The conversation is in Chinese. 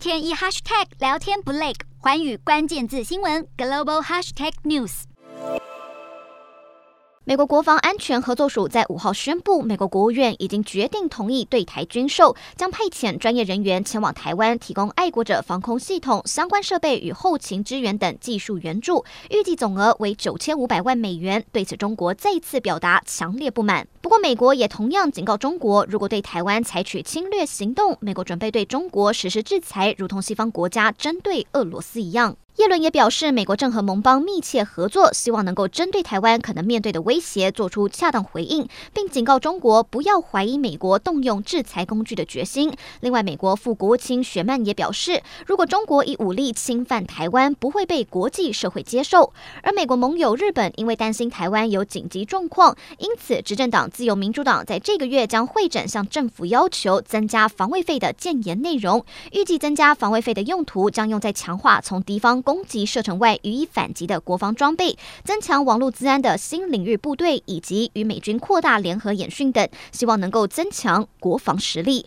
天一 hashtag 聊天不累，寰宇关键字新闻 global hashtag news。美国国防安全合作署在五号宣布，美国国务院已经决定同意对台军售，将派遣专业人员前往台湾，提供爱国者防空系统相关设备与后勤支援等技术援助，预计总额为九千五百万美元。对此，中国再次表达强烈不满。不过，美国也同样警告中国，如果对台湾采取侵略行动，美国准备对中国实施制裁，如同西方国家针对俄罗斯一样。叶伦也表示，美国正和盟邦密切合作，希望能够针对台湾可能面对的威胁做出恰当回应，并警告中国不要怀疑美国动用制裁工具的决心。另外，美国副国务卿雪曼也表示，如果中国以武力侵犯台湾，不会被国际社会接受。而美国盟友日本因为担心台湾有紧急状况，因此执政党自由民主党在这个月将会诊向政府要求增加防卫费的建言内容，预计增加防卫费的用途将用在强化从敌方。攻击射程外予以反击的国防装备，增强网络治安的新领域部队，以及与美军扩大联合演训等，希望能够增强国防实力。